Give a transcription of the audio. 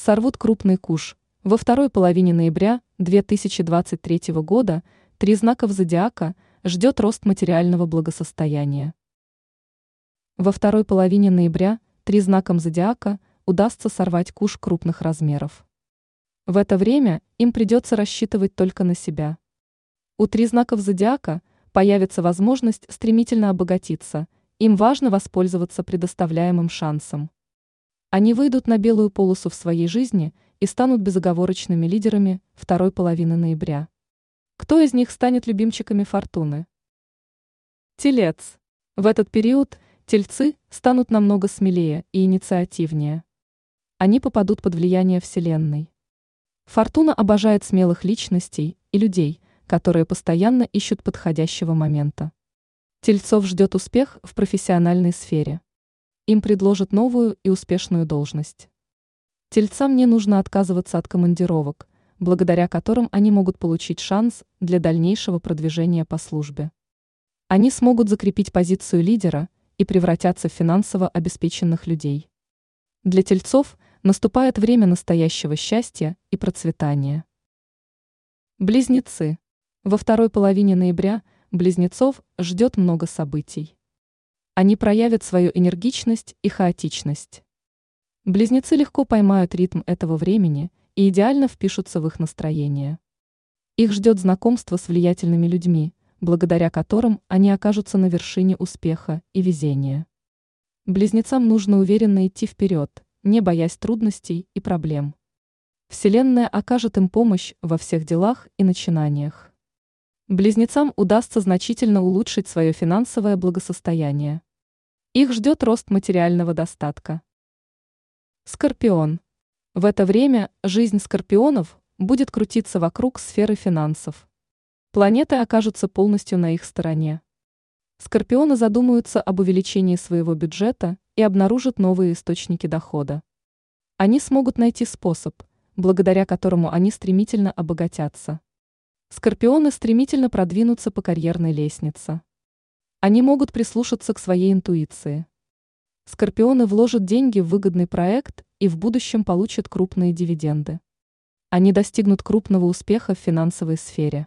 сорвут крупный куш. Во второй половине ноября 2023 года три знаков зодиака ждет рост материального благосостояния. Во второй половине ноября три знаком зодиака удастся сорвать куш крупных размеров. В это время им придется рассчитывать только на себя. У три знаков зодиака появится возможность стремительно обогатиться, им важно воспользоваться предоставляемым шансом. Они выйдут на белую полосу в своей жизни и станут безоговорочными лидерами второй половины ноября. Кто из них станет любимчиками фортуны? Телец. В этот период тельцы станут намного смелее и инициативнее. Они попадут под влияние Вселенной. Фортуна обожает смелых личностей и людей, которые постоянно ищут подходящего момента. Тельцов ждет успех в профессиональной сфере. Им предложат новую и успешную должность. Тельцам не нужно отказываться от командировок, благодаря которым они могут получить шанс для дальнейшего продвижения по службе. Они смогут закрепить позицию лидера и превратятся в финансово обеспеченных людей. Для тельцов наступает время настоящего счастья и процветания. Близнецы. Во второй половине ноября близнецов ждет много событий. Они проявят свою энергичность и хаотичность. Близнецы легко поймают ритм этого времени и идеально впишутся в их настроение. Их ждет знакомство с влиятельными людьми, благодаря которым они окажутся на вершине успеха и везения. Близнецам нужно уверенно идти вперед, не боясь трудностей и проблем. Вселенная окажет им помощь во всех делах и начинаниях. Близнецам удастся значительно улучшить свое финансовое благосостояние. Их ждет рост материального достатка. Скорпион. В это время жизнь скорпионов будет крутиться вокруг сферы финансов. Планеты окажутся полностью на их стороне. Скорпионы задумаются об увеличении своего бюджета и обнаружат новые источники дохода. Они смогут найти способ, благодаря которому они стремительно обогатятся. Скорпионы стремительно продвинутся по карьерной лестнице. Они могут прислушаться к своей интуиции. Скорпионы вложат деньги в выгодный проект и в будущем получат крупные дивиденды. Они достигнут крупного успеха в финансовой сфере.